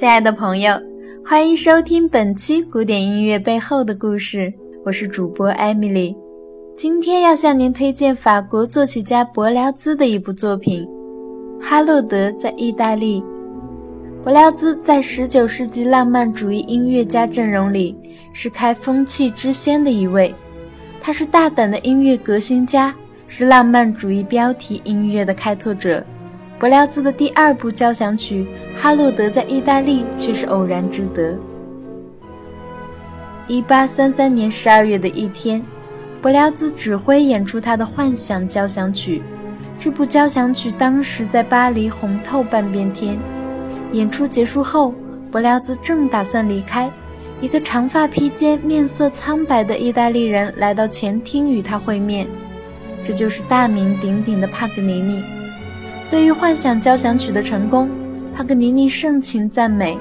亲爱的朋友，欢迎收听本期古典音乐背后的故事。我是主播艾米丽，今天要向您推荐法国作曲家柏辽兹的一部作品《哈洛德在意大利》。柏辽兹在19世纪浪漫主义音乐家阵容里是开风气之先的一位，他是大胆的音乐革新家，是浪漫主义标题音乐的开拓者。柏辽兹的第二部交响曲《哈洛德在意大利》却是偶然之得。一八三三年十二月的一天，柏辽兹指挥演出他的幻想交响曲。这部交响曲当时在巴黎红透半边天。演出结束后，柏辽兹正打算离开，一个长发披肩、面色苍白的意大利人来到前厅与他会面。这就是大名鼎鼎的帕格尼尼。对于幻想交响曲的成功，帕格尼尼盛情赞美，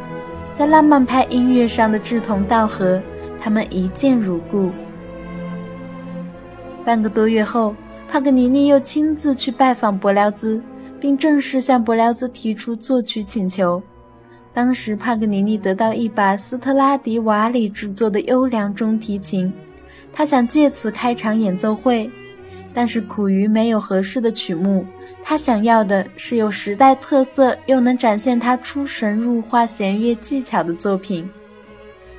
在浪漫派音乐上的志同道合，他们一见如故。半个多月后，帕格尼尼又亲自去拜访柏辽兹，并正式向柏辽兹提出作曲请求。当时，帕格尼尼得到一把斯特拉迪瓦里制作的优良中提琴，他想借此开场演奏会。但是苦于没有合适的曲目，他想要的是有时代特色又能展现他出神入化弦乐技巧的作品。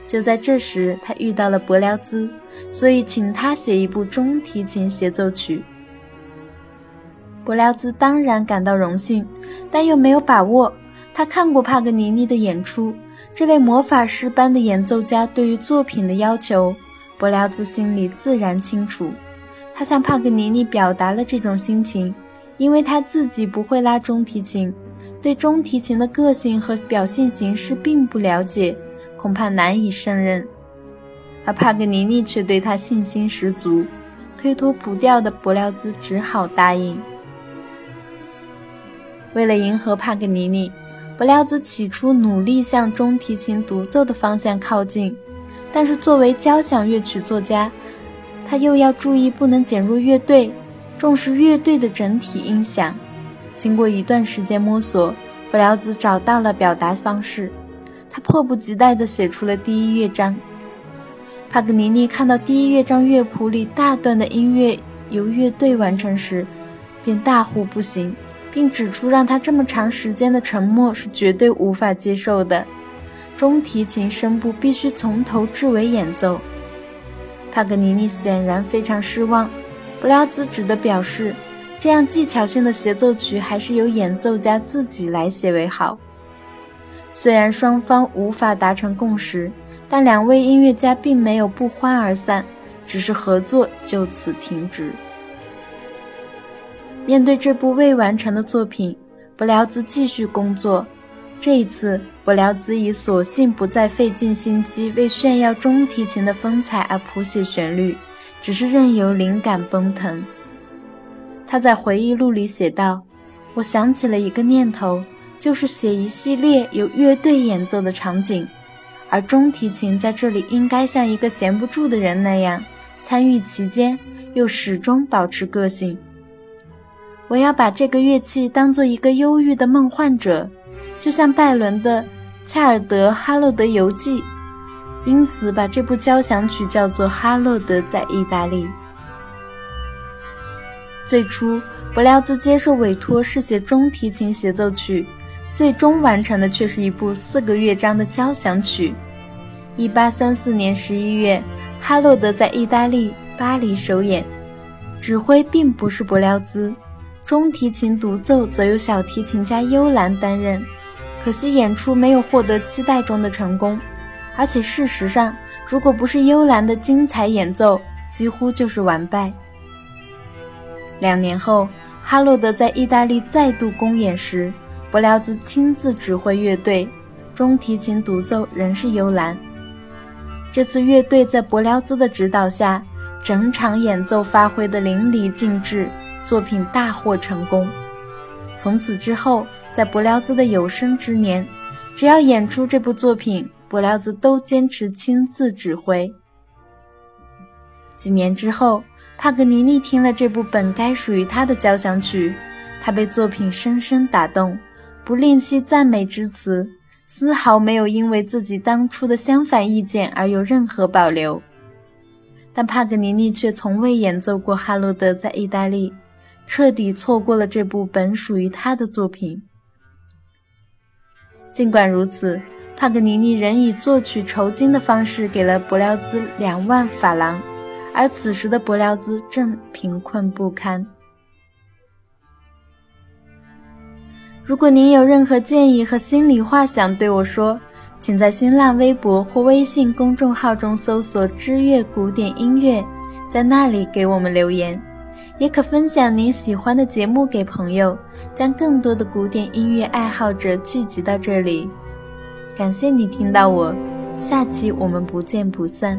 就在这时，他遇到了柏辽兹，所以请他写一部中提琴协奏曲。柏辽兹当然感到荣幸，但又没有把握。他看过帕格尼尼的演出，这位魔法师般的演奏家对于作品的要求，柏辽兹心里自然清楚。他向帕格尼尼表达了这种心情，因为他自己不会拉中提琴，对中提琴的个性和表现形式并不了解，恐怕难以胜任。而帕格尼尼却对他信心十足，推脱不掉的柏辽兹只好答应。为了迎合帕格尼尼，柏辽兹起初努力向中提琴独奏的方向靠近，但是作为交响乐曲作家。他又要注意不能减弱乐队，重视乐队的整体音响。经过一段时间摸索，布料子找到了表达方式。他迫不及待地写出了第一乐章。帕格尼尼看到第一乐章乐谱里大段的音乐由乐队完成时，便大呼不行，并指出让他这么长时间的沉默是绝对无法接受的。中提琴声部必须从头至尾演奏。帕格尼尼显然非常失望，布辽兹只得表示，这样技巧性的协奏曲还是由演奏家自己来写为好。虽然双方无法达成共识，但两位音乐家并没有不欢而散，只是合作就此停止。面对这部未完成的作品，布辽兹继续工作。这一次，柏辽兹以索性不再费尽心机为炫耀中提琴的风采而谱写旋律，只是任由灵感奔腾。他在回忆录里写道：“我想起了一个念头，就是写一系列由乐队演奏的场景，而中提琴在这里应该像一个闲不住的人那样参与其间，又始终保持个性。我要把这个乐器当做一个忧郁的梦幻者。”就像拜伦的《恰尔德哈洛德游记》，因此把这部交响曲叫做《哈洛德在意大利》。最初，柏辽兹接受委托是写中提琴协奏曲，最终完成的却是一部四个乐章的交响曲。一八三四年十一月，哈洛德在意大利巴黎首演，指挥并不是柏辽兹，中提琴独奏则由小提琴家幽兰担任。可惜演出没有获得期待中的成功，而且事实上，如果不是幽兰的精彩演奏，几乎就是完败。两年后，哈洛德在意大利再度公演时，柏辽兹亲自指挥乐队，中提琴独奏仍是幽兰。这次乐队在柏辽兹的指导下，整场演奏发挥的淋漓尽致，作品大获成功。从此之后。在柏辽兹的有生之年，只要演出这部作品，柏辽兹都坚持亲自指挥。几年之后，帕格尼尼听了这部本该属于他的交响曲，他被作品深深打动，不吝惜赞美之词，丝毫没有因为自己当初的相反意见而有任何保留。但帕格尼尼却从未演奏过哈罗德在意大利，彻底错过了这部本属于他的作品。尽管如此，帕格尼尼仍以作曲酬金的方式给了伯辽兹两万法郎，而此时的伯辽兹正贫困不堪。如果您有任何建议和心里话想对我说，请在新浪微博或微信公众号中搜索“知乐古典音乐”，在那里给我们留言。也可分享您喜欢的节目给朋友，将更多的古典音乐爱好者聚集到这里。感谢你听到我，下期我们不见不散。